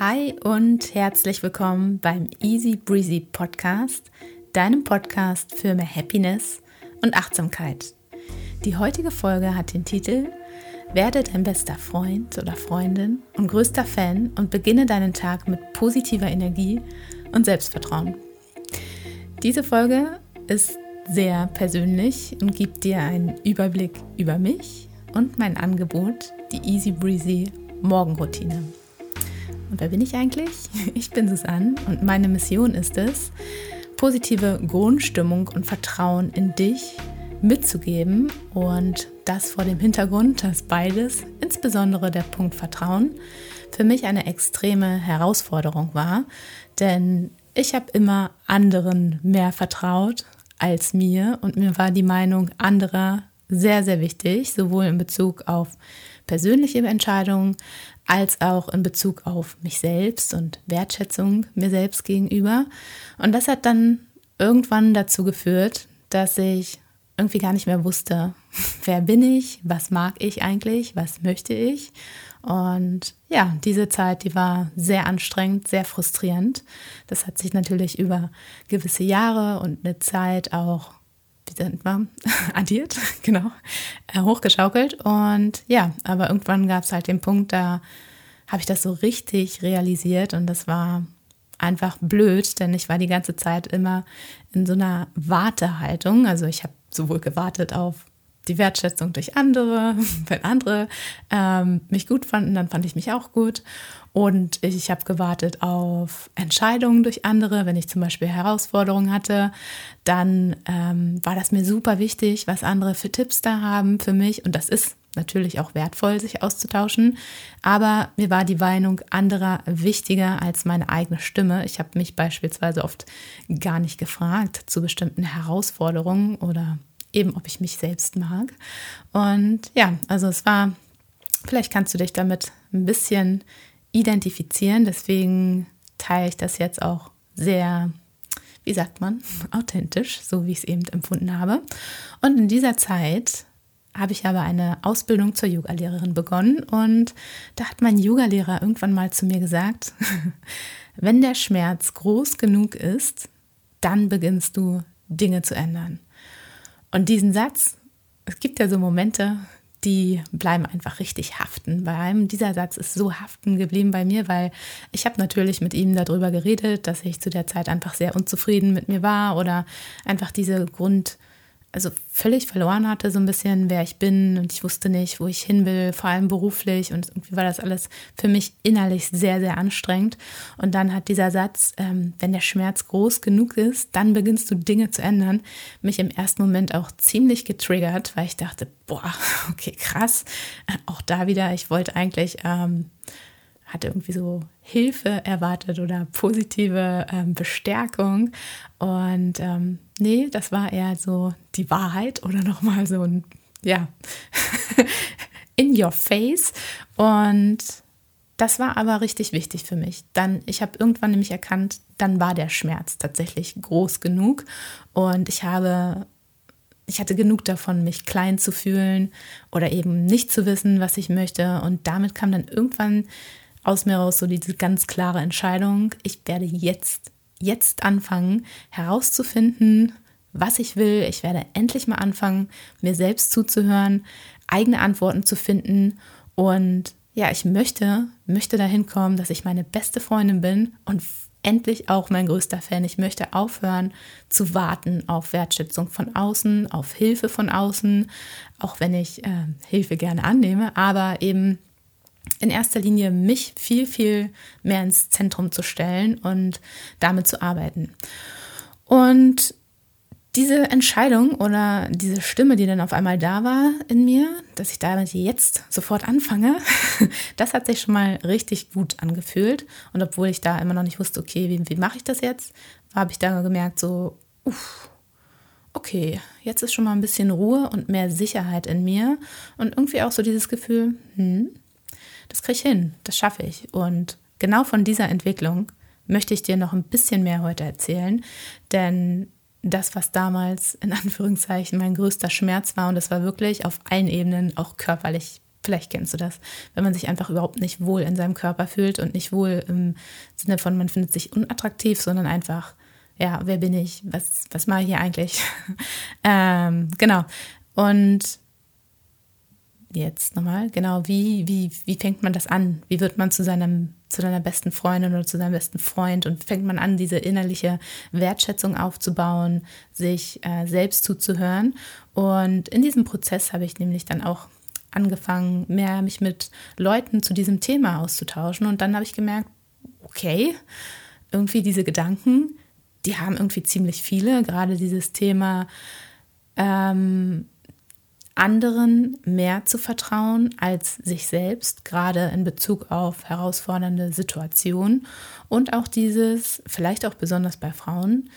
Hi und herzlich willkommen beim Easy Breezy Podcast, deinem Podcast für mehr Happiness und Achtsamkeit. Die heutige Folge hat den Titel Werde dein bester Freund oder Freundin und größter Fan und beginne deinen Tag mit positiver Energie und Selbstvertrauen. Diese Folge ist sehr persönlich und gibt dir einen Überblick über mich und mein Angebot, die Easy Breezy Morgenroutine. Und wer bin ich eigentlich? Ich bin Susanne und meine Mission ist es, positive Grundstimmung und Vertrauen in dich mitzugeben und das vor dem Hintergrund, dass beides, insbesondere der Punkt Vertrauen, für mich eine extreme Herausforderung war, denn ich habe immer anderen mehr vertraut als mir und mir war die Meinung anderer sehr, sehr wichtig, sowohl in Bezug auf persönliche Entscheidungen als auch in Bezug auf mich selbst und Wertschätzung mir selbst gegenüber. Und das hat dann irgendwann dazu geführt, dass ich irgendwie gar nicht mehr wusste, wer bin ich, was mag ich eigentlich, was möchte ich. Und ja, diese Zeit, die war sehr anstrengend, sehr frustrierend. Das hat sich natürlich über gewisse Jahre und eine Zeit auch sind wir, addiert, genau, äh, hochgeschaukelt. Und ja, aber irgendwann gab es halt den Punkt, da habe ich das so richtig realisiert und das war einfach blöd, denn ich war die ganze Zeit immer in so einer Wartehaltung. Also ich habe sowohl gewartet auf die Wertschätzung durch andere, wenn andere ähm, mich gut fanden, dann fand ich mich auch gut. Und ich habe gewartet auf Entscheidungen durch andere. Wenn ich zum Beispiel Herausforderungen hatte, dann ähm, war das mir super wichtig, was andere für Tipps da haben für mich. Und das ist natürlich auch wertvoll, sich auszutauschen. Aber mir war die Meinung anderer wichtiger als meine eigene Stimme. Ich habe mich beispielsweise oft gar nicht gefragt zu bestimmten Herausforderungen oder eben, ob ich mich selbst mag. Und ja, also es war, vielleicht kannst du dich damit ein bisschen identifizieren. Deswegen teile ich das jetzt auch sehr, wie sagt man, authentisch, so wie ich es eben empfunden habe. Und in dieser Zeit habe ich aber eine Ausbildung zur Yogalehrerin begonnen und da hat mein Yogalehrer irgendwann mal zu mir gesagt, wenn der Schmerz groß genug ist, dann beginnst du Dinge zu ändern. Und diesen Satz, es gibt ja so Momente, die bleiben einfach richtig haften bei einem. Dieser Satz ist so haften geblieben bei mir, weil ich habe natürlich mit ihm darüber geredet, dass ich zu der Zeit einfach sehr unzufrieden mit mir war oder einfach diese Grund also völlig verloren hatte, so ein bisschen, wer ich bin und ich wusste nicht, wo ich hin will, vor allem beruflich und irgendwie war das alles für mich innerlich sehr, sehr anstrengend. Und dann hat dieser Satz, ähm, wenn der Schmerz groß genug ist, dann beginnst du Dinge zu ändern, mich im ersten Moment auch ziemlich getriggert, weil ich dachte, boah, okay, krass, auch da wieder, ich wollte eigentlich ähm, hatte irgendwie so Hilfe erwartet oder positive ähm, Bestärkung. Und ähm, nee, das war eher so die Wahrheit oder nochmal so ein, ja, in your face. Und das war aber richtig wichtig für mich. Dann, ich habe irgendwann nämlich erkannt, dann war der Schmerz tatsächlich groß genug und ich habe ich hatte genug davon, mich klein zu fühlen oder eben nicht zu wissen, was ich möchte. Und damit kam dann irgendwann aus mir raus so diese ganz klare Entscheidung, ich werde jetzt, jetzt anfangen herauszufinden, was ich will. Ich werde endlich mal anfangen, mir selbst zuzuhören, eigene Antworten zu finden und ja, ich möchte, möchte dahin kommen, dass ich meine beste Freundin bin und endlich auch mein größter Fan. Ich möchte aufhören zu warten auf Wertschätzung von außen, auf Hilfe von außen, auch wenn ich äh, Hilfe gerne annehme, aber eben in erster Linie mich viel, viel mehr ins Zentrum zu stellen und damit zu arbeiten. Und diese Entscheidung oder diese Stimme, die dann auf einmal da war in mir, dass ich damit jetzt sofort anfange, das hat sich schon mal richtig gut angefühlt. Und obwohl ich da immer noch nicht wusste, okay, wie, wie mache ich das jetzt, habe ich da gemerkt, so, uff, okay, jetzt ist schon mal ein bisschen Ruhe und mehr Sicherheit in mir. Und irgendwie auch so dieses Gefühl, hm, das kriege ich hin, das schaffe ich. Und genau von dieser Entwicklung möchte ich dir noch ein bisschen mehr heute erzählen, denn das, was damals in Anführungszeichen mein größter Schmerz war, und das war wirklich auf allen Ebenen, auch körperlich Vielleicht kennst du das, wenn man sich einfach überhaupt nicht wohl in seinem Körper fühlt und nicht wohl im Sinne von, man findet sich unattraktiv, sondern einfach, ja, wer bin ich? Was, was mache ich hier eigentlich? ähm, genau. Und jetzt nochmal, genau, wie, wie, wie fängt man das an? Wie wird man zu seinem, zu deiner besten Freundin oder zu seinem besten Freund und fängt man an, diese innerliche Wertschätzung aufzubauen, sich äh, selbst zuzuhören? Und in diesem Prozess habe ich nämlich dann auch angefangen, mehr mich mit Leuten zu diesem Thema auszutauschen. Und dann habe ich gemerkt, okay, irgendwie diese Gedanken, die haben irgendwie ziemlich viele, gerade dieses Thema, ähm, anderen mehr zu vertrauen als sich selbst, gerade in Bezug auf herausfordernde Situationen und auch dieses, vielleicht auch besonders bei Frauen,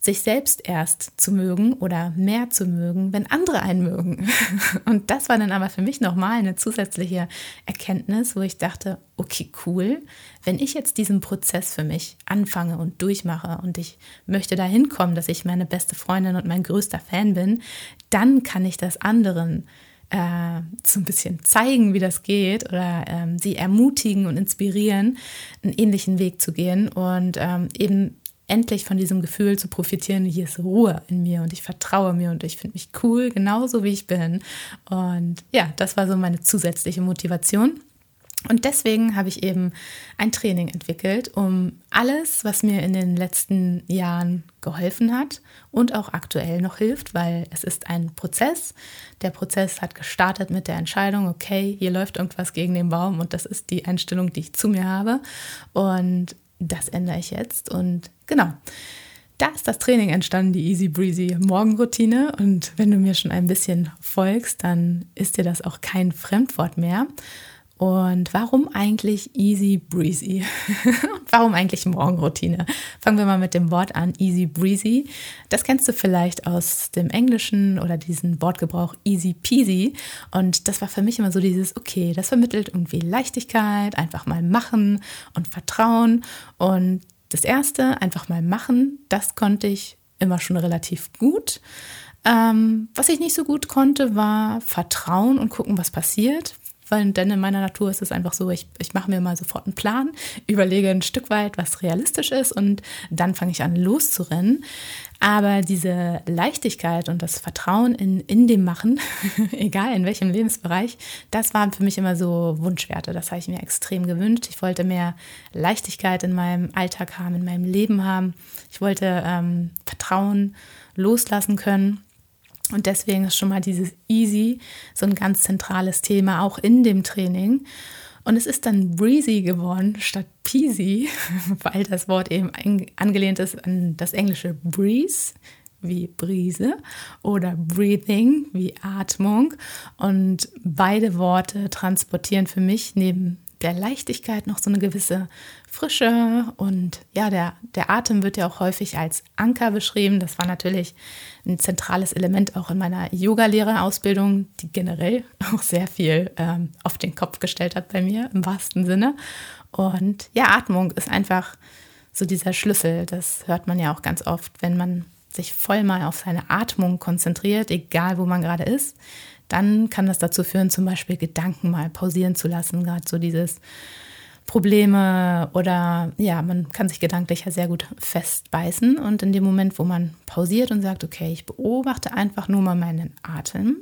sich selbst erst zu mögen oder mehr zu mögen, wenn andere einen mögen. Und das war dann aber für mich nochmal eine zusätzliche Erkenntnis, wo ich dachte, okay, cool, wenn ich jetzt diesen Prozess für mich anfange und durchmache und ich möchte dahin kommen, dass ich meine beste Freundin und mein größter Fan bin, dann kann ich das anderen äh, so ein bisschen zeigen, wie das geht oder ähm, sie ermutigen und inspirieren, einen ähnlichen Weg zu gehen und ähm, eben endlich von diesem Gefühl zu profitieren, hier ist Ruhe in mir und ich vertraue mir und ich finde mich cool, genauso wie ich bin. Und ja, das war so meine zusätzliche Motivation. Und deswegen habe ich eben ein Training entwickelt, um alles, was mir in den letzten Jahren geholfen hat und auch aktuell noch hilft, weil es ist ein Prozess. Der Prozess hat gestartet mit der Entscheidung, okay, hier läuft irgendwas gegen den Baum und das ist die Einstellung, die ich zu mir habe. Und das ändere ich jetzt. Und genau, da ist das Training entstanden, die Easy Breezy Morgenroutine. Und wenn du mir schon ein bisschen folgst, dann ist dir das auch kein Fremdwort mehr. Und warum eigentlich Easy Breezy? warum eigentlich Morgenroutine? Fangen wir mal mit dem Wort an, Easy Breezy. Das kennst du vielleicht aus dem Englischen oder diesen Wortgebrauch Easy Peasy. Und das war für mich immer so dieses, okay, das vermittelt irgendwie Leichtigkeit, einfach mal machen und Vertrauen. Und das Erste, einfach mal machen, das konnte ich immer schon relativ gut. Ähm, was ich nicht so gut konnte, war Vertrauen und gucken, was passiert weil denn in meiner Natur ist es einfach so, ich, ich mache mir mal sofort einen Plan, überlege ein Stück weit, was realistisch ist und dann fange ich an loszurennen. Aber diese Leichtigkeit und das Vertrauen in, in dem Machen, egal in welchem Lebensbereich, das waren für mich immer so Wunschwerte. Das habe ich mir extrem gewünscht. Ich wollte mehr Leichtigkeit in meinem Alltag haben, in meinem Leben haben. Ich wollte ähm, Vertrauen loslassen können. Und deswegen ist schon mal dieses Easy so ein ganz zentrales Thema, auch in dem Training. Und es ist dann breezy geworden statt peasy, weil das Wort eben angelehnt ist an das englische breeze, wie Brise, oder breathing, wie Atmung. Und beide Worte transportieren für mich neben der Leichtigkeit noch so eine gewisse Frische und ja, der, der Atem wird ja auch häufig als Anker beschrieben. Das war natürlich ein zentrales Element auch in meiner Yoga-Lehrerausbildung, die generell auch sehr viel ähm, auf den Kopf gestellt hat bei mir im wahrsten Sinne. Und ja, Atmung ist einfach so dieser Schlüssel. Das hört man ja auch ganz oft, wenn man sich voll mal auf seine Atmung konzentriert, egal wo man gerade ist, dann kann das dazu führen, zum Beispiel Gedanken mal pausieren zu lassen, gerade so dieses Probleme oder ja, man kann sich gedanklich ja sehr gut festbeißen und in dem Moment, wo man pausiert und sagt, okay, ich beobachte einfach nur mal meinen Atem,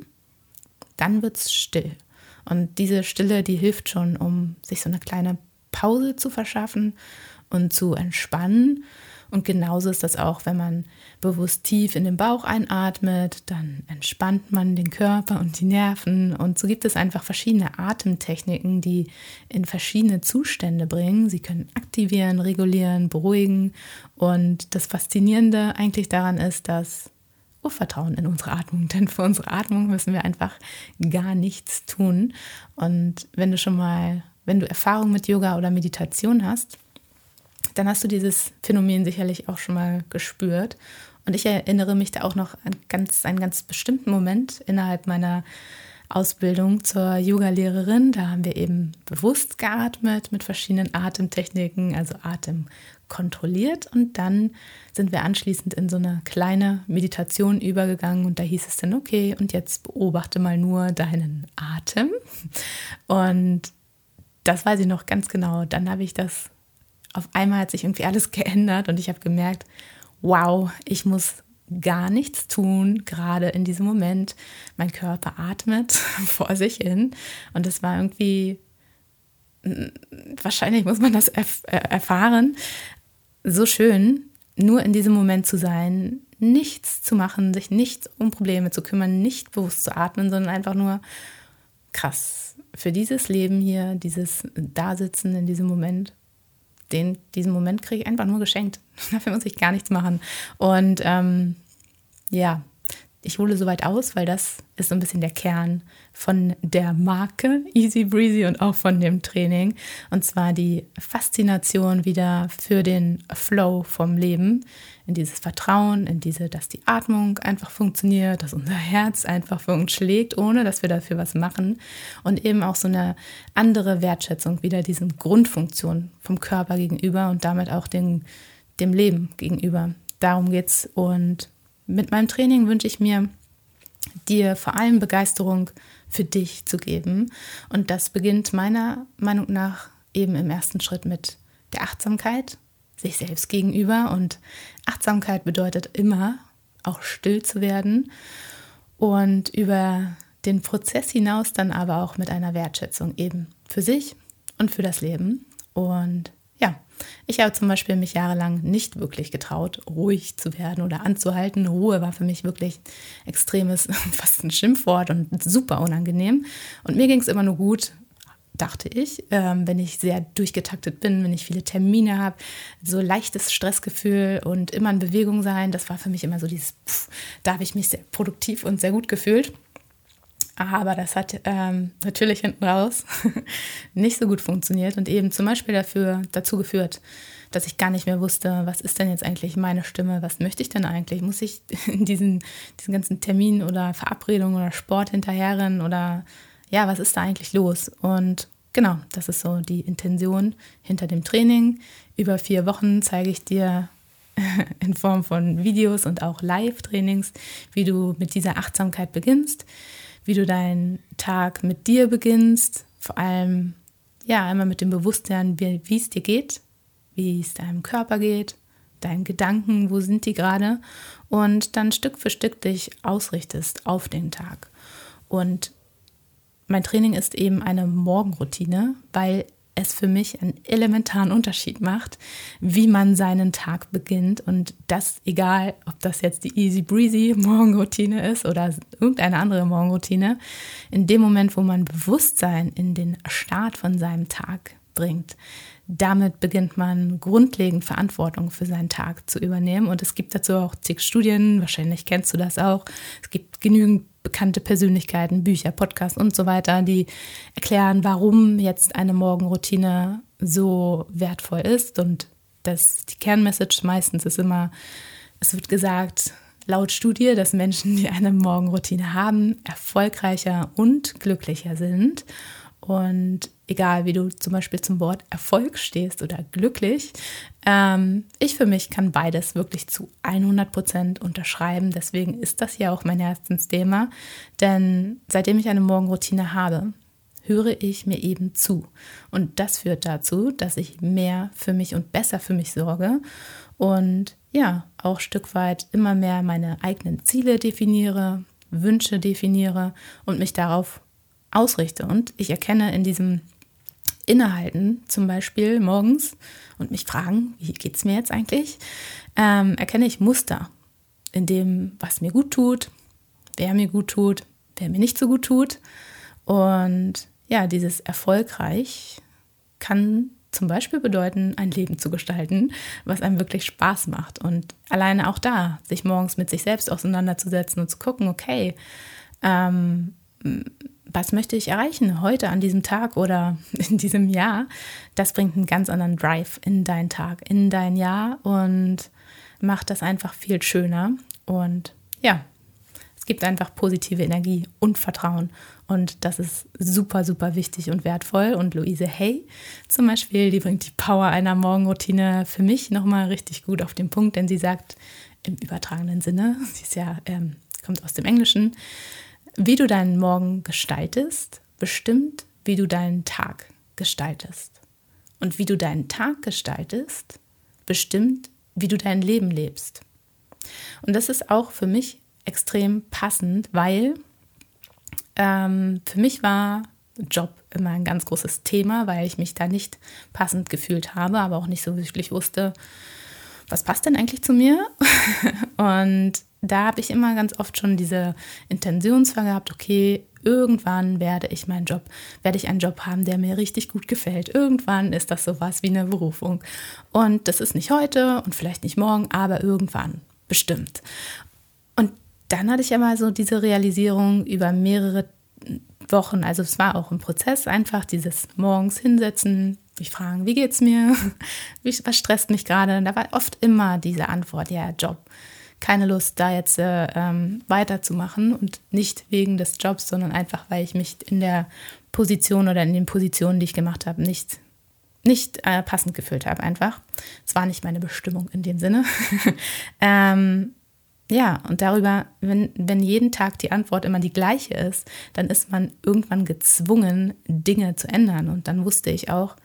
dann wird es still. Und diese Stille, die hilft schon, um sich so eine kleine Pause zu verschaffen und zu entspannen und genauso ist das auch, wenn man bewusst tief in den Bauch einatmet, dann entspannt man den Körper und die Nerven. Und so gibt es einfach verschiedene Atemtechniken, die in verschiedene Zustände bringen. Sie können aktivieren, regulieren, beruhigen. Und das Faszinierende eigentlich daran ist, dass Urvertrauen in unsere Atmung, denn für unsere Atmung müssen wir einfach gar nichts tun. Und wenn du schon mal, wenn du Erfahrung mit Yoga oder Meditation hast, dann hast du dieses Phänomen sicherlich auch schon mal gespürt. Und ich erinnere mich da auch noch an ganz, einen ganz bestimmten Moment innerhalb meiner Ausbildung zur Yoga-Lehrerin. Da haben wir eben bewusst geatmet mit verschiedenen Atemtechniken, also Atem kontrolliert. Und dann sind wir anschließend in so eine kleine Meditation übergegangen. Und da hieß es dann, okay, und jetzt beobachte mal nur deinen Atem. Und das weiß ich noch ganz genau. Dann habe ich das, auf einmal hat sich irgendwie alles geändert und ich habe gemerkt, wow, ich muss gar nichts tun, gerade in diesem Moment. Mein Körper atmet vor sich hin und es war irgendwie, wahrscheinlich muss man das erf äh, erfahren, so schön, nur in diesem Moment zu sein, nichts zu machen, sich nicht um Probleme zu kümmern, nicht bewusst zu atmen, sondern einfach nur krass. Für dieses Leben hier, dieses Dasitzen in diesem Moment, den, diesen Moment kriege ich einfach nur geschenkt. Dafür muss ich gar nichts machen. Und ähm, ja, ich hole soweit aus, weil das ist so ein bisschen der Kern von der Marke Easy Breezy und auch von dem Training. Und zwar die Faszination wieder für den Flow vom Leben, in dieses Vertrauen, in diese, dass die Atmung einfach funktioniert, dass unser Herz einfach für uns schlägt, ohne dass wir dafür was machen. Und eben auch so eine andere Wertschätzung wieder diesen Grundfunktionen vom Körper gegenüber und damit auch den, dem Leben gegenüber. Darum geht's. Und mit meinem Training wünsche ich mir, dir vor allem Begeisterung für dich zu geben. Und das beginnt meiner Meinung nach eben im ersten Schritt mit der Achtsamkeit, sich selbst gegenüber. Und Achtsamkeit bedeutet immer auch still zu werden und über den Prozess hinaus dann aber auch mit einer Wertschätzung eben für sich und für das Leben. Und ja, ich habe zum Beispiel mich jahrelang nicht wirklich getraut, ruhig zu werden oder anzuhalten. Ruhe war für mich wirklich extremes, fast ein Schimpfwort und super unangenehm. Und mir ging es immer nur gut, dachte ich, ähm, wenn ich sehr durchgetaktet bin, wenn ich viele Termine habe, so leichtes Stressgefühl und immer in Bewegung sein, das war für mich immer so dieses, pff, da habe ich mich sehr produktiv und sehr gut gefühlt. Aber das hat ähm, natürlich hinten raus nicht so gut funktioniert und eben zum Beispiel dafür, dazu geführt, dass ich gar nicht mehr wusste, was ist denn jetzt eigentlich meine Stimme, was möchte ich denn eigentlich? Muss ich in diesen, diesen ganzen Terminen oder Verabredungen oder Sport hinterherrennen oder ja, was ist da eigentlich los? Und genau, das ist so die Intention hinter dem Training. Über vier Wochen zeige ich dir in Form von Videos und auch Live-Trainings, wie du mit dieser Achtsamkeit beginnst wie du deinen Tag mit dir beginnst, vor allem ja einmal mit dem Bewusstsein, wie, es dir geht, wie es deinem Körper geht, deinen Gedanken, wo sind die gerade und dann Stück für Stück dich ausrichtest auf den Tag. Und mein Training ist eben eine Morgenroutine, weil es für mich einen elementaren Unterschied macht, wie man seinen Tag beginnt. Und das egal, ob das jetzt die Easy Breezy Morgenroutine ist oder irgendeine andere Morgenroutine. In dem Moment, wo man Bewusstsein in den Start von seinem Tag bringt, damit beginnt man grundlegend Verantwortung für seinen Tag zu übernehmen. Und es gibt dazu auch zig Studien, wahrscheinlich kennst du das auch. Es gibt genügend bekannte Persönlichkeiten, Bücher, Podcasts und so weiter, die erklären, warum jetzt eine Morgenroutine so wertvoll ist. Und das, die Kernmessage meistens ist immer, es wird gesagt, laut Studie, dass Menschen, die eine Morgenroutine haben, erfolgreicher und glücklicher sind. Und egal wie du zum Beispiel zum Wort Erfolg stehst oder glücklich, ähm, ich für mich kann beides wirklich zu 100 Prozent unterschreiben. Deswegen ist das ja auch mein Herzensthema. Denn seitdem ich eine Morgenroutine habe, höre ich mir eben zu. Und das führt dazu, dass ich mehr für mich und besser für mich sorge und ja, auch Stück weit immer mehr meine eigenen Ziele definiere, Wünsche definiere und mich darauf ausrichte. Und ich erkenne in diesem Innehalten, zum Beispiel morgens, und mich fragen, wie geht es mir jetzt eigentlich, ähm, erkenne ich Muster in dem, was mir gut tut, wer mir gut tut, wer mir nicht so gut tut. Und ja, dieses erfolgreich kann zum Beispiel bedeuten, ein Leben zu gestalten, was einem wirklich Spaß macht. Und alleine auch da, sich morgens mit sich selbst auseinanderzusetzen und zu gucken, okay, ähm, was möchte ich erreichen heute an diesem Tag oder in diesem Jahr, das bringt einen ganz anderen Drive in deinen Tag, in dein Jahr und macht das einfach viel schöner. Und ja, es gibt einfach positive Energie und Vertrauen Und das ist super, super wichtig und wertvoll. Und Luise Hay zum Beispiel, die bringt die Power einer Morgenroutine für mich nochmal richtig gut auf den Punkt, denn sie sagt im übertragenen Sinne, sie ist ja, ähm, kommt aus dem Englischen, wie du deinen Morgen gestaltest, bestimmt, wie du deinen Tag gestaltest. Und wie du deinen Tag gestaltest, bestimmt, wie du dein Leben lebst. Und das ist auch für mich extrem passend, weil ähm, für mich war Job immer ein ganz großes Thema, weil ich mich da nicht passend gefühlt habe, aber auch nicht so wirklich wusste, was passt denn eigentlich zu mir? und da habe ich immer ganz oft schon diese Intentionsfrage gehabt, okay, irgendwann werde ich meinen Job, werde ich einen Job haben, der mir richtig gut gefällt. Irgendwann ist das sowas wie eine Berufung. Und das ist nicht heute und vielleicht nicht morgen, aber irgendwann bestimmt. Und dann hatte ich aber so diese Realisierung über mehrere Wochen, also es war auch ein Prozess, einfach dieses morgens hinsetzen, mich fragen, wie geht's mir, was stresst mich gerade. Da war oft immer diese Antwort, ja, Job. Keine Lust, da jetzt äh, ähm, weiterzumachen und nicht wegen des Jobs, sondern einfach, weil ich mich in der Position oder in den Positionen, die ich gemacht habe, nicht, nicht äh, passend gefühlt habe, einfach. Es war nicht meine Bestimmung in dem Sinne. ähm, ja, und darüber, wenn, wenn jeden Tag die Antwort immer die gleiche ist, dann ist man irgendwann gezwungen, Dinge zu ändern. Und dann wusste ich auch,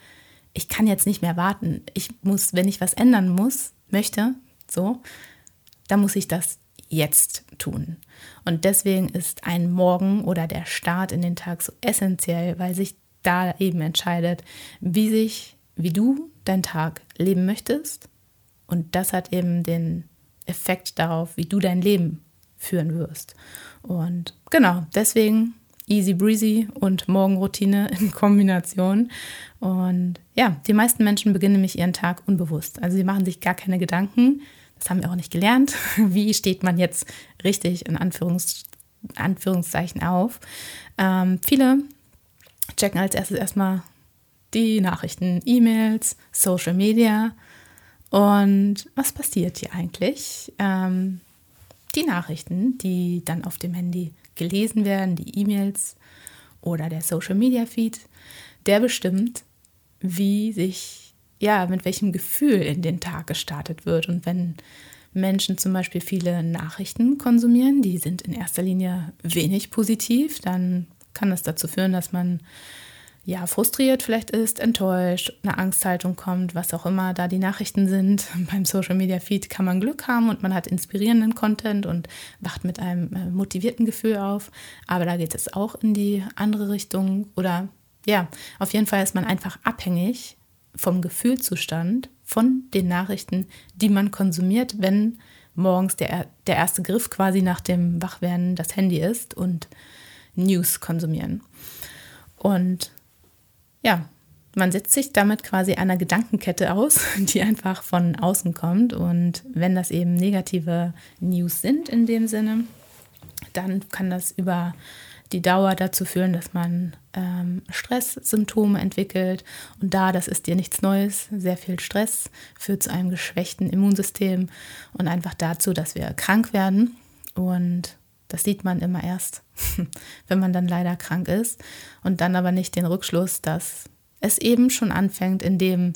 ich kann jetzt nicht mehr warten. Ich muss, wenn ich was ändern muss, möchte, so, dann muss ich das jetzt tun. Und deswegen ist ein Morgen oder der Start in den Tag so essentiell, weil sich da eben entscheidet, wie sich, wie du deinen Tag leben möchtest. Und das hat eben den Effekt darauf, wie du dein Leben führen wirst. Und genau, deswegen easy breezy und Morgenroutine in Kombination. Und ja, die meisten Menschen beginnen nämlich ihren Tag unbewusst. Also sie machen sich gar keine Gedanken. Das haben wir auch nicht gelernt. Wie steht man jetzt richtig in Anführungs Anführungszeichen auf? Ähm, viele checken als erstes erstmal die Nachrichten, E-Mails, Social Media und was passiert hier eigentlich? Ähm, die Nachrichten, die dann auf dem Handy gelesen werden, die E-Mails oder der Social Media Feed, der bestimmt, wie sich, ja, mit welchem Gefühl in den Tag gestartet wird. Und wenn Menschen zum Beispiel viele Nachrichten konsumieren, die sind in erster Linie wenig positiv, dann kann das dazu führen, dass man ja, frustriert vielleicht ist, enttäuscht, eine Angsthaltung kommt, was auch immer da die Nachrichten sind. Beim Social Media Feed kann man Glück haben und man hat inspirierenden Content und wacht mit einem äh, motivierten Gefühl auf. Aber da geht es auch in die andere Richtung oder ja, auf jeden Fall ist man einfach abhängig vom Gefühlzustand von den Nachrichten, die man konsumiert, wenn morgens der, der erste Griff quasi nach dem Wachwerden das Handy ist und News konsumieren. Und ja, man setzt sich damit quasi einer Gedankenkette aus, die einfach von außen kommt. Und wenn das eben negative News sind in dem Sinne, dann kann das über die Dauer dazu führen, dass man ähm, Stresssymptome entwickelt. Und da, das ist dir nichts Neues, sehr viel Stress führt zu einem geschwächten Immunsystem und einfach dazu, dass wir krank werden. Und das sieht man immer erst, wenn man dann leider krank ist und dann aber nicht den Rückschluss, dass es eben schon anfängt in dem,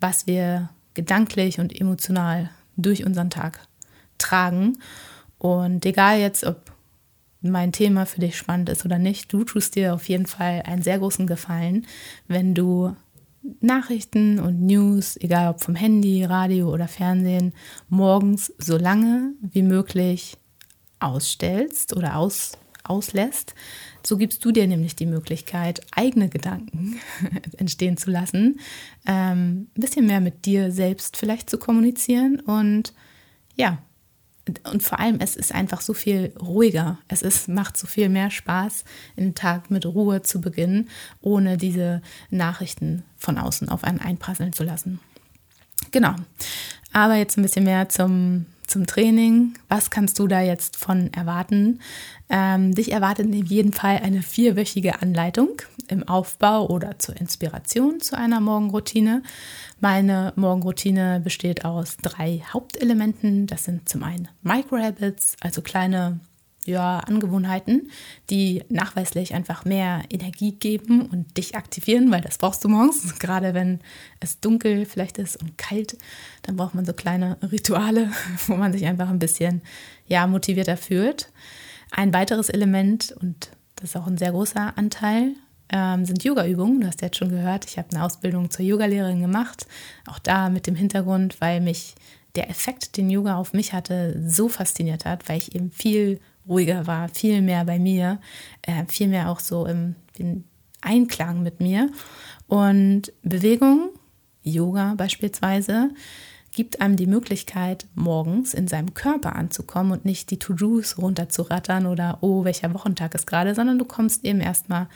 was wir gedanklich und emotional durch unseren Tag tragen. Und egal jetzt, ob mein Thema für dich spannend ist oder nicht, du tust dir auf jeden Fall einen sehr großen Gefallen, wenn du Nachrichten und News, egal ob vom Handy, Radio oder Fernsehen, morgens so lange wie möglich ausstellst oder aus, auslässt, so gibst du dir nämlich die Möglichkeit, eigene Gedanken entstehen zu lassen, ähm, ein bisschen mehr mit dir selbst vielleicht zu kommunizieren und ja, und vor allem, es ist einfach so viel ruhiger. Es ist, macht so viel mehr Spaß, den Tag mit Ruhe zu beginnen, ohne diese Nachrichten von außen auf einen einprasseln zu lassen. Genau. Aber jetzt ein bisschen mehr zum zum Training. Was kannst du da jetzt von erwarten? Ähm, dich erwartet in jedem Fall eine vierwöchige Anleitung im Aufbau oder zur Inspiration zu einer Morgenroutine. Meine Morgenroutine besteht aus drei Hauptelementen. Das sind zum einen Microhabits, also kleine ja, Angewohnheiten, die nachweislich einfach mehr Energie geben und dich aktivieren, weil das brauchst du morgens. Gerade wenn es dunkel vielleicht ist und kalt, dann braucht man so kleine Rituale, wo man sich einfach ein bisschen ja, motivierter fühlt. Ein weiteres Element, und das ist auch ein sehr großer Anteil, ähm, sind Yoga-Übungen. Du hast jetzt schon gehört, ich habe eine Ausbildung zur Yogalehrerin gemacht. Auch da mit dem Hintergrund, weil mich der Effekt, den Yoga auf mich hatte, so fasziniert hat, weil ich eben viel ruhiger war, viel mehr bei mir, äh, viel mehr auch so im, im Einklang mit mir. Und Bewegung, Yoga beispielsweise, gibt einem die Möglichkeit, morgens in seinem Körper anzukommen und nicht die To-Dos runterzurattern oder, oh, welcher Wochentag ist gerade, sondern du kommst eben erstmal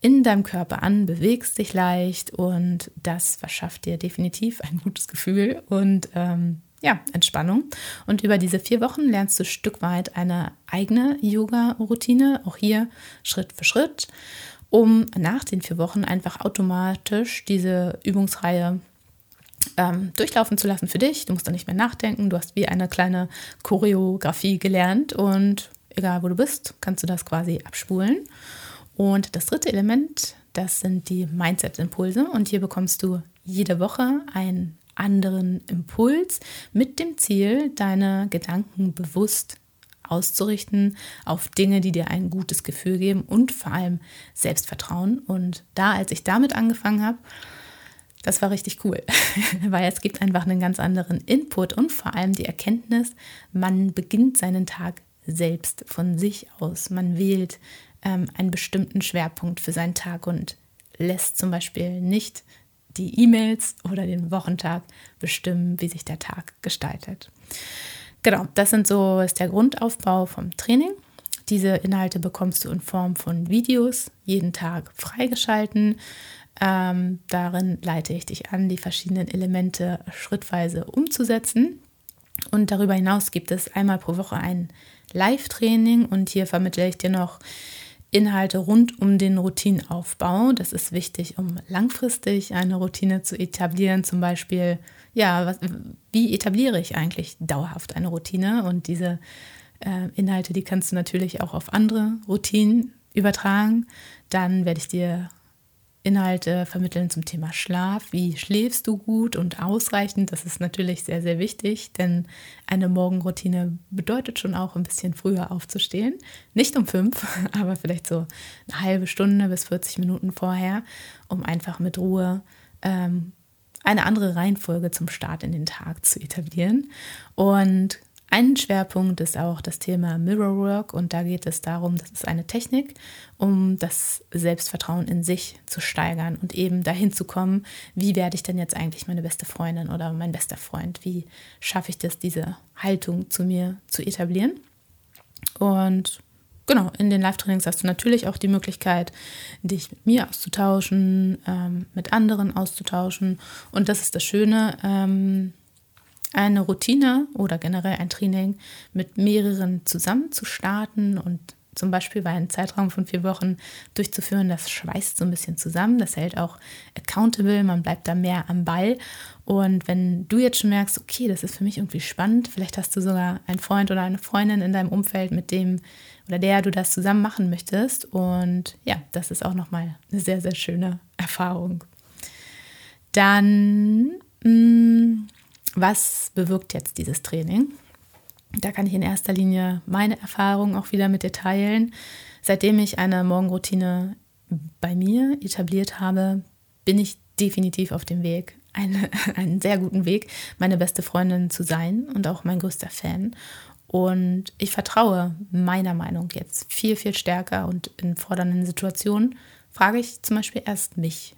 in deinem Körper an, bewegst dich leicht und das verschafft dir definitiv ein gutes Gefühl und ähm, ja, Entspannung. Und über diese vier Wochen lernst du Stück weit eine eigene Yoga-Routine, auch hier Schritt für Schritt, um nach den vier Wochen einfach automatisch diese Übungsreihe ähm, durchlaufen zu lassen für dich. Du musst da nicht mehr nachdenken. Du hast wie eine kleine Choreografie gelernt und egal wo du bist, kannst du das quasi abspulen. Und das dritte Element, das sind die Mindset-Impulse. Und hier bekommst du jede Woche ein anderen Impuls mit dem Ziel, deine Gedanken bewusst auszurichten auf Dinge, die dir ein gutes Gefühl geben und vor allem Selbstvertrauen. Und da, als ich damit angefangen habe, das war richtig cool, weil es gibt einfach einen ganz anderen Input und vor allem die Erkenntnis, man beginnt seinen Tag selbst von sich aus. Man wählt ähm, einen bestimmten Schwerpunkt für seinen Tag und lässt zum Beispiel nicht die E-Mails oder den Wochentag bestimmen, wie sich der Tag gestaltet. Genau, das sind so ist der Grundaufbau vom Training. Diese Inhalte bekommst du in Form von Videos jeden Tag freigeschalten. Ähm, darin leite ich dich an, die verschiedenen Elemente schrittweise umzusetzen. Und darüber hinaus gibt es einmal pro Woche ein Live-Training und hier vermittle ich dir noch Inhalte rund um den Routinenaufbau. Das ist wichtig, um langfristig eine Routine zu etablieren. Zum Beispiel, ja, was, wie etabliere ich eigentlich dauerhaft eine Routine? Und diese äh, Inhalte, die kannst du natürlich auch auf andere Routinen übertragen. Dann werde ich dir Inhalte vermitteln zum Thema Schlaf. Wie schläfst du gut und ausreichend? Das ist natürlich sehr, sehr wichtig, denn eine Morgenroutine bedeutet schon auch ein bisschen früher aufzustehen. Nicht um fünf, aber vielleicht so eine halbe Stunde bis 40 Minuten vorher, um einfach mit Ruhe ähm, eine andere Reihenfolge zum Start in den Tag zu etablieren. Und ein Schwerpunkt ist auch das Thema Mirrorwork und da geht es darum, das ist eine Technik, um das Selbstvertrauen in sich zu steigern und eben dahin zu kommen, wie werde ich denn jetzt eigentlich meine beste Freundin oder mein bester Freund? Wie schaffe ich das, diese Haltung zu mir zu etablieren? Und genau, in den Live-Trainings hast du natürlich auch die Möglichkeit, dich mit mir auszutauschen, ähm, mit anderen auszutauschen. Und das ist das Schöne. Ähm, eine Routine oder generell ein Training mit mehreren zusammen zu starten und zum Beispiel bei einem Zeitraum von vier Wochen durchzuführen, das schweißt so ein bisschen zusammen, das hält auch accountable, man bleibt da mehr am Ball. Und wenn du jetzt schon merkst, okay, das ist für mich irgendwie spannend, vielleicht hast du sogar einen Freund oder eine Freundin in deinem Umfeld, mit dem oder der du das zusammen machen möchtest. Und ja, das ist auch nochmal eine sehr, sehr schöne Erfahrung. Dann mh, mm, was bewirkt jetzt dieses Training? Da kann ich in erster Linie meine Erfahrungen auch wieder mit dir teilen. Seitdem ich eine Morgenroutine bei mir etabliert habe, bin ich definitiv auf dem Weg, eine, einen sehr guten Weg, meine beste Freundin zu sein und auch mein größter Fan. Und ich vertraue meiner Meinung jetzt viel, viel stärker und in fordernden Situationen frage ich zum Beispiel erst mich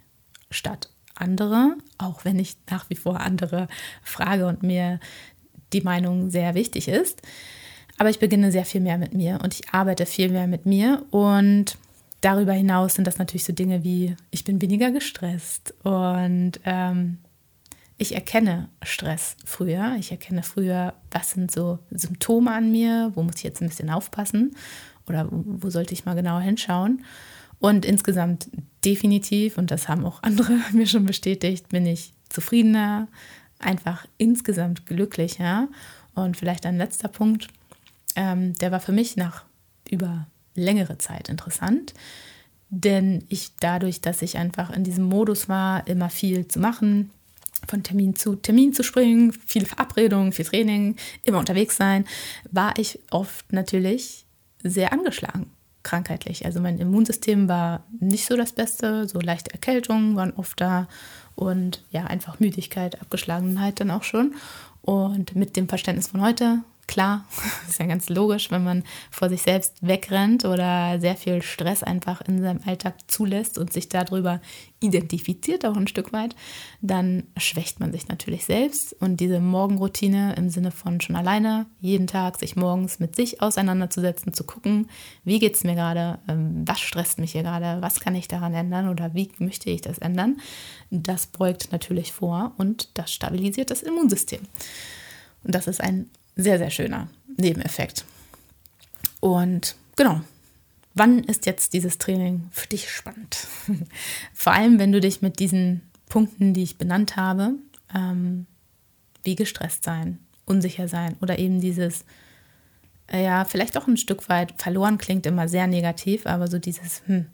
statt andere, auch wenn ich nach wie vor andere frage und mir die Meinung sehr wichtig ist. Aber ich beginne sehr viel mehr mit mir und ich arbeite viel mehr mit mir und darüber hinaus sind das natürlich so Dinge wie, ich bin weniger gestresst und ähm, ich erkenne Stress früher. Ich erkenne früher, was sind so Symptome an mir, wo muss ich jetzt ein bisschen aufpassen oder wo sollte ich mal genauer hinschauen. Und insgesamt definitiv, und das haben auch andere mir schon bestätigt, bin ich zufriedener, einfach insgesamt glücklicher. Und vielleicht ein letzter Punkt, ähm, der war für mich nach über längere Zeit interessant. Denn ich dadurch, dass ich einfach in diesem Modus war, immer viel zu machen, von Termin zu Termin zu springen, viele Verabredungen, viel Training, immer unterwegs sein, war ich oft natürlich sehr angeschlagen, krankheitlich. Also mein Immunsystem war nicht so das Beste, so leichte Erkältungen waren oft da und ja, einfach Müdigkeit, Abgeschlagenheit dann auch schon. Und mit dem Verständnis von heute klar, ist ja ganz logisch, wenn man vor sich selbst wegrennt oder sehr viel Stress einfach in seinem Alltag zulässt und sich darüber identifiziert, auch ein Stück weit, dann schwächt man sich natürlich selbst. Und diese Morgenroutine im Sinne von schon alleine jeden Tag sich morgens mit sich auseinanderzusetzen, zu gucken, wie geht es mir gerade, ähm, was stresst mich hier gerade, was kann ich daran ändern oder wie möchte ich das ändern, das beugt natürlich vor und das stabilisiert das Immunsystem. Und das ist ein sehr, sehr schöner Nebeneffekt. Und genau, wann ist jetzt dieses Training für dich spannend? Vor allem, wenn du dich mit diesen Punkten, die ich benannt habe, ähm, wie gestresst sein, unsicher sein oder eben dieses, äh, ja, vielleicht auch ein Stück weit verloren klingt immer sehr negativ, aber so dieses, hm,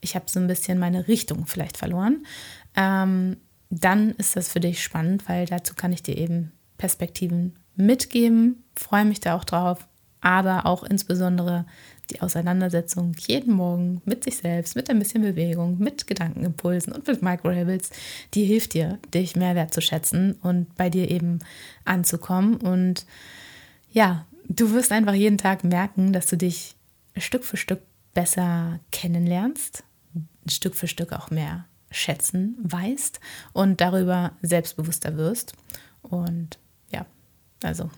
ich habe so ein bisschen meine Richtung vielleicht verloren, ähm, dann ist das für dich spannend, weil dazu kann ich dir eben Perspektiven mitgeben, freue mich da auch drauf, aber auch insbesondere die Auseinandersetzung jeden Morgen mit sich selbst, mit ein bisschen Bewegung, mit Gedankenimpulsen und mit Microhabits, die hilft dir, dich mehr wertzuschätzen und bei dir eben anzukommen. Und ja, du wirst einfach jeden Tag merken, dass du dich Stück für Stück besser kennenlernst, Stück für Stück auch mehr schätzen weißt und darüber selbstbewusster wirst. Und also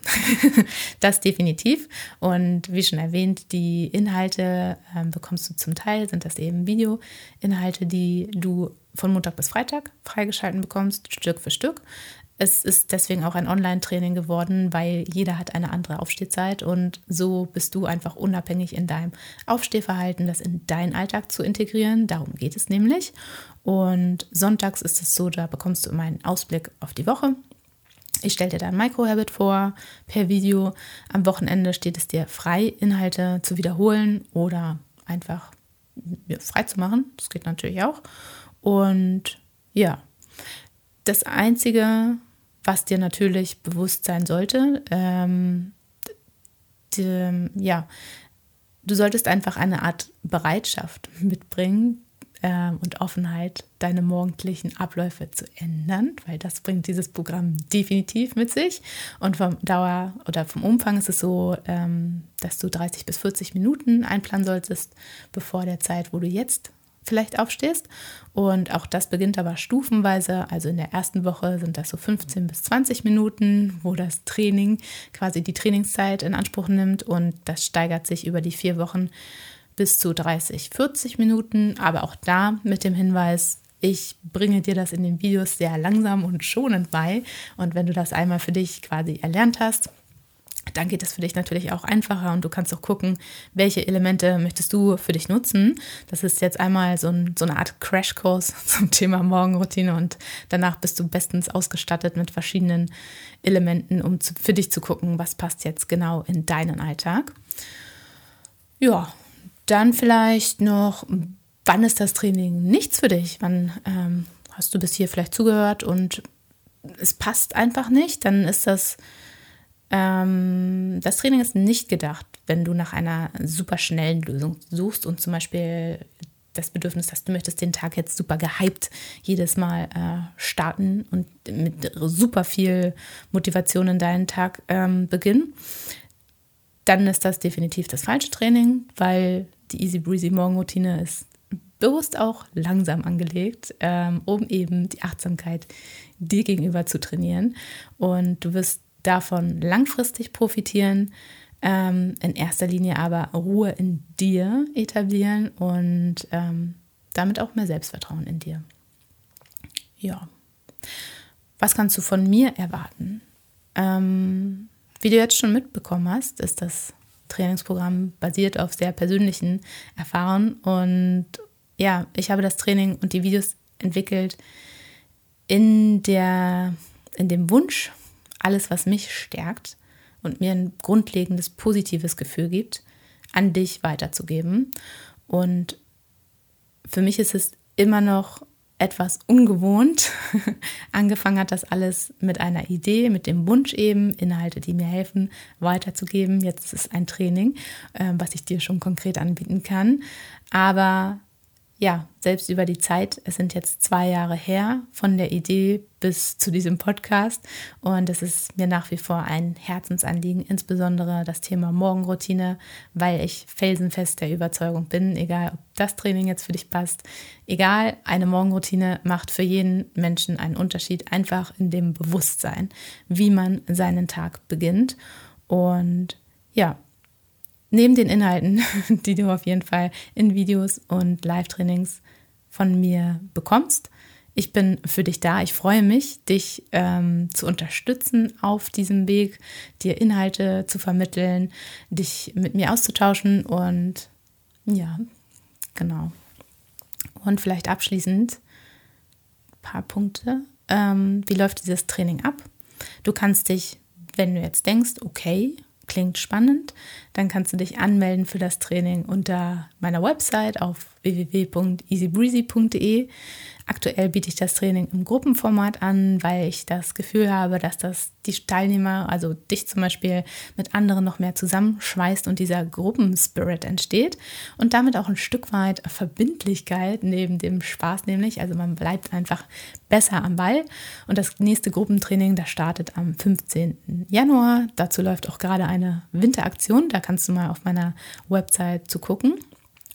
das definitiv. Und wie schon erwähnt, die Inhalte äh, bekommst du zum Teil, sind das eben Videoinhalte, die du von Montag bis Freitag freigeschalten bekommst, Stück für Stück. Es ist deswegen auch ein Online-Training geworden, weil jeder hat eine andere Aufstehzeit und so bist du einfach unabhängig in deinem Aufstehverhalten, das in deinen Alltag zu integrieren. Darum geht es nämlich. Und sonntags ist es so, da bekommst du immer einen Ausblick auf die Woche ich stelle dir dein Microhabit vor per Video. Am Wochenende steht es dir frei, Inhalte zu wiederholen oder einfach frei zu machen. Das geht natürlich auch. Und ja, das Einzige, was dir natürlich bewusst sein sollte, ähm, die, ja, du solltest einfach eine Art Bereitschaft mitbringen, äh, und Offenheit, deine morgendlichen Abläufe zu ändern, weil das bringt dieses Programm definitiv mit sich. Und vom Dauer oder vom Umfang ist es so, ähm, dass du 30 bis 40 Minuten einplanen solltest, bevor der Zeit, wo du jetzt vielleicht aufstehst. Und auch das beginnt aber stufenweise. Also in der ersten Woche sind das so 15 bis 20 Minuten, wo das Training quasi die Trainingszeit in Anspruch nimmt. Und das steigert sich über die vier Wochen bis zu 30, 40 Minuten, aber auch da mit dem Hinweis, ich bringe dir das in den Videos sehr langsam und schonend bei. Und wenn du das einmal für dich quasi erlernt hast, dann geht es für dich natürlich auch einfacher und du kannst auch gucken, welche Elemente möchtest du für dich nutzen. Das ist jetzt einmal so, ein, so eine Art Crashkurs zum Thema Morgenroutine und danach bist du bestens ausgestattet mit verschiedenen Elementen, um zu, für dich zu gucken, was passt jetzt genau in deinen Alltag. Ja, dann vielleicht noch, wann ist das Training nichts für dich? Wann ähm, hast du bis hier vielleicht zugehört und es passt einfach nicht? Dann ist das, ähm, das Training ist nicht gedacht, wenn du nach einer super schnellen Lösung suchst und zum Beispiel das Bedürfnis hast, du möchtest den Tag jetzt super gehypt jedes Mal äh, starten und mit super viel Motivation in deinen Tag ähm, beginnen, dann ist das definitiv das falsche Training, weil die Easy Breezy Morgenroutine ist bewusst auch langsam angelegt, ähm, um eben die Achtsamkeit dir gegenüber zu trainieren. Und du wirst davon langfristig profitieren, ähm, in erster Linie aber Ruhe in dir etablieren und ähm, damit auch mehr Selbstvertrauen in dir. Ja. Was kannst du von mir erwarten? Wie du jetzt schon mitbekommen hast, ist das Trainingsprogramm basiert auf sehr persönlichen Erfahrungen. Und ja, ich habe das Training und die Videos entwickelt in, der, in dem Wunsch, alles, was mich stärkt und mir ein grundlegendes positives Gefühl gibt, an dich weiterzugeben. Und für mich ist es immer noch etwas ungewohnt. Angefangen hat das alles mit einer Idee, mit dem Wunsch eben, Inhalte, die mir helfen, weiterzugeben. Jetzt ist ein Training, äh, was ich dir schon konkret anbieten kann. Aber ja, selbst über die Zeit, es sind jetzt zwei Jahre her von der Idee bis zu diesem Podcast. Und es ist mir nach wie vor ein Herzensanliegen, insbesondere das Thema Morgenroutine, weil ich felsenfest der Überzeugung bin, egal ob das Training jetzt für dich passt, egal, eine Morgenroutine macht für jeden Menschen einen Unterschied, einfach in dem Bewusstsein, wie man seinen Tag beginnt. Und ja, neben den Inhalten, die du auf jeden Fall in Videos und Live-Trainings von mir bekommst. Ich bin für dich da. Ich freue mich, dich ähm, zu unterstützen auf diesem Weg, dir Inhalte zu vermitteln, dich mit mir auszutauschen und ja, genau. Und vielleicht abschließend ein paar Punkte. Ähm, wie läuft dieses Training ab? Du kannst dich, wenn du jetzt denkst, okay, klingt spannend, dann kannst du dich anmelden für das Training unter meiner Website auf www.easybreezy.de. Aktuell biete ich das Training im Gruppenformat an, weil ich das Gefühl habe, dass das die Teilnehmer, also dich zum Beispiel, mit anderen noch mehr zusammenschweißt und dieser Gruppenspirit entsteht und damit auch ein Stück weit Verbindlichkeit neben dem Spaß nämlich. Also man bleibt einfach besser am Ball. Und das nächste Gruppentraining, das startet am 15. Januar. Dazu läuft auch gerade eine Winteraktion. Da kannst du mal auf meiner Website zu gucken.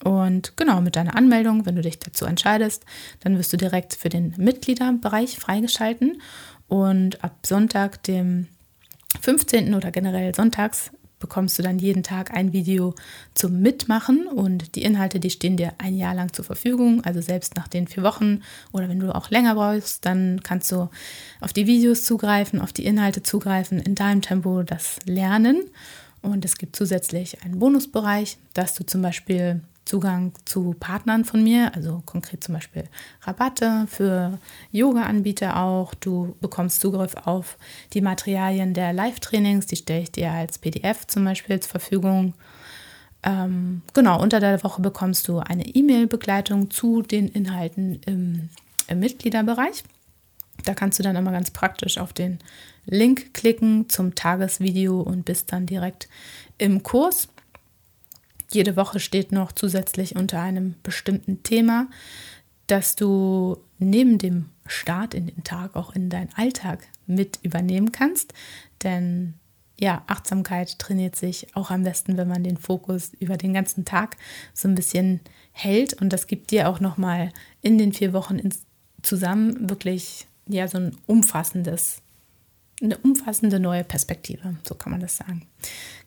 Und genau, mit deiner Anmeldung, wenn du dich dazu entscheidest, dann wirst du direkt für den Mitgliederbereich freigeschalten. Und ab Sonntag, dem 15. oder generell sonntags, bekommst du dann jeden Tag ein Video zum Mitmachen und die Inhalte, die stehen dir ein Jahr lang zur Verfügung. Also selbst nach den vier Wochen oder wenn du auch länger brauchst, dann kannst du auf die Videos zugreifen, auf die Inhalte zugreifen, in deinem Tempo das lernen. Und es gibt zusätzlich einen Bonusbereich, dass du zum Beispiel Zugang zu Partnern von mir, also konkret zum Beispiel Rabatte für Yoga-Anbieter auch. Du bekommst Zugriff auf die Materialien der Live-Trainings, die stelle ich dir als PDF zum Beispiel zur Verfügung. Ähm, genau, unter der Woche bekommst du eine E-Mail-Begleitung zu den Inhalten im, im Mitgliederbereich. Da kannst du dann immer ganz praktisch auf den Link klicken zum Tagesvideo und bist dann direkt im Kurs. Jede Woche steht noch zusätzlich unter einem bestimmten Thema, dass du neben dem Start in den Tag auch in deinen Alltag mit übernehmen kannst. Denn ja, Achtsamkeit trainiert sich auch am besten, wenn man den Fokus über den ganzen Tag so ein bisschen hält. Und das gibt dir auch nochmal in den vier Wochen zusammen wirklich ja so ein umfassendes eine umfassende neue Perspektive, so kann man das sagen.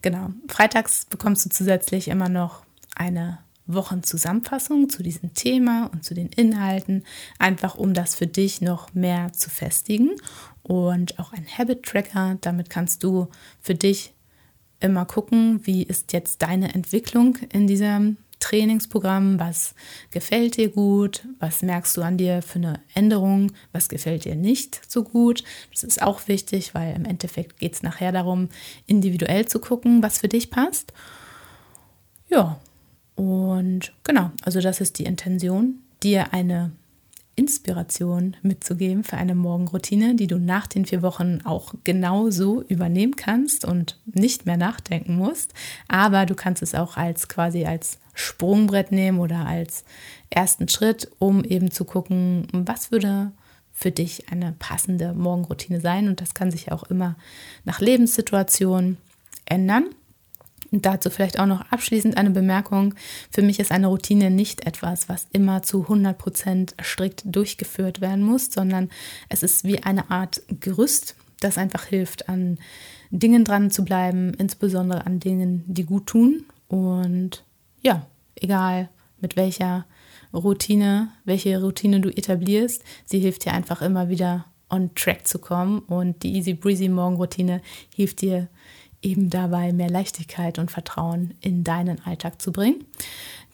Genau. Freitags bekommst du zusätzlich immer noch eine Wochenzusammenfassung zu diesem Thema und zu den Inhalten, einfach um das für dich noch mehr zu festigen und auch ein Habit Tracker. Damit kannst du für dich immer gucken, wie ist jetzt deine Entwicklung in diesem Trainingsprogramm, was gefällt dir gut, was merkst du an dir für eine Änderung, was gefällt dir nicht so gut. Das ist auch wichtig, weil im Endeffekt geht es nachher darum, individuell zu gucken, was für dich passt. Ja, und genau, also das ist die Intention, dir eine Inspiration mitzugeben für eine Morgenroutine, die du nach den vier Wochen auch genauso übernehmen kannst und nicht mehr nachdenken musst. Aber du kannst es auch als quasi als Sprungbrett nehmen oder als ersten Schritt, um eben zu gucken, was würde für dich eine passende Morgenroutine sein. Und das kann sich auch immer nach Lebenssituation ändern. Und dazu vielleicht auch noch abschließend eine Bemerkung. Für mich ist eine Routine nicht etwas, was immer zu 100 Prozent strikt durchgeführt werden muss, sondern es ist wie eine Art Gerüst, das einfach hilft, an Dingen dran zu bleiben, insbesondere an Dingen, die gut tun. Und ja, egal mit welcher Routine, welche Routine du etablierst, sie hilft dir einfach immer wieder on track zu kommen. Und die Easy Breezy Morgenroutine hilft dir eben dabei, mehr Leichtigkeit und Vertrauen in deinen Alltag zu bringen.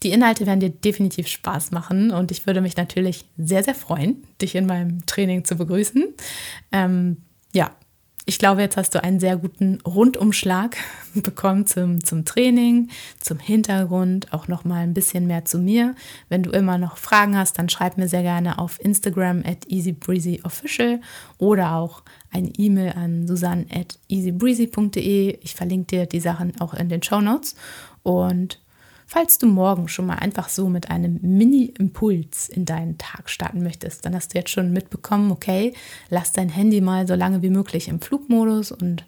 Die Inhalte werden dir definitiv Spaß machen und ich würde mich natürlich sehr, sehr freuen, dich in meinem Training zu begrüßen. Ähm, ja, ich glaube, jetzt hast du einen sehr guten Rundumschlag bekommen zum, zum Training, zum Hintergrund, auch noch mal ein bisschen mehr zu mir. Wenn du immer noch Fragen hast, dann schreib mir sehr gerne auf Instagram at easybreezyofficial oder auch eine E-Mail an susanne at easybreezy.de. Ich verlinke dir die Sachen auch in den Show Notes. Und Falls du morgen schon mal einfach so mit einem Mini-Impuls in deinen Tag starten möchtest, dann hast du jetzt schon mitbekommen, okay, lass dein Handy mal so lange wie möglich im Flugmodus und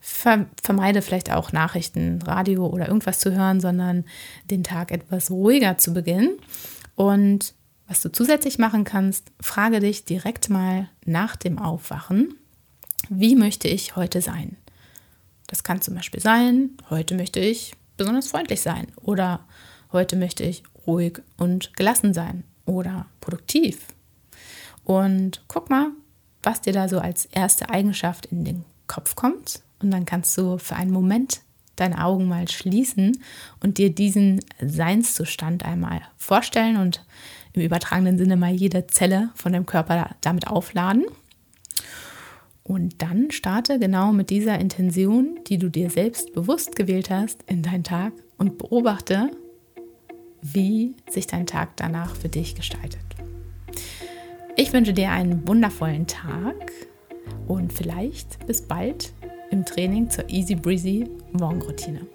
vermeide vielleicht auch Nachrichten, Radio oder irgendwas zu hören, sondern den Tag etwas ruhiger zu beginnen. Und was du zusätzlich machen kannst, frage dich direkt mal nach dem Aufwachen, wie möchte ich heute sein? Das kann zum Beispiel sein, heute möchte ich besonders freundlich sein oder heute möchte ich ruhig und gelassen sein oder produktiv. Und guck mal, was dir da so als erste Eigenschaft in den Kopf kommt und dann kannst du für einen Moment deine Augen mal schließen und dir diesen Seinszustand einmal vorstellen und im übertragenen Sinne mal jede Zelle von dem Körper damit aufladen. Und dann starte genau mit dieser Intention, die du dir selbst bewusst gewählt hast, in deinen Tag und beobachte, wie sich dein Tag danach für dich gestaltet. Ich wünsche dir einen wundervollen Tag und vielleicht bis bald im Training zur Easy Breezy Morgenroutine.